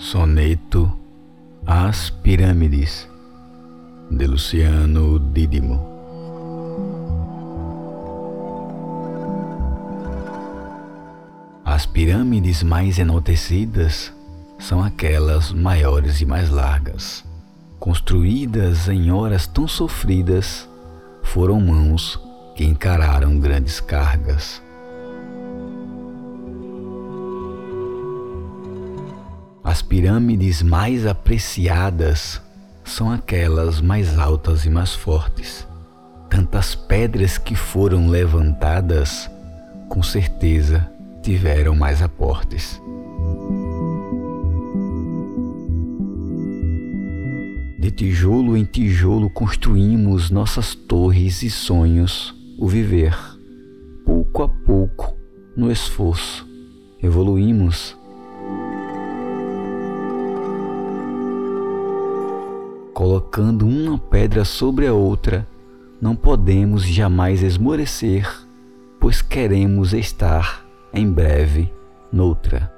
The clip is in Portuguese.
Soneto As Pirâmides de Luciano Dídimo As pirâmides mais enaltecidas são aquelas maiores e mais largas, construídas em horas tão sofridas, foram mãos que encararam grandes cargas. As pirâmides mais apreciadas são aquelas mais altas e mais fortes. Tantas pedras que foram levantadas, com certeza tiveram mais aportes. De tijolo em tijolo construímos nossas torres e sonhos, o viver. Pouco a pouco, no esforço, evoluímos. Colocando uma pedra sobre a outra, não podemos jamais esmorecer, pois queremos estar em breve noutra.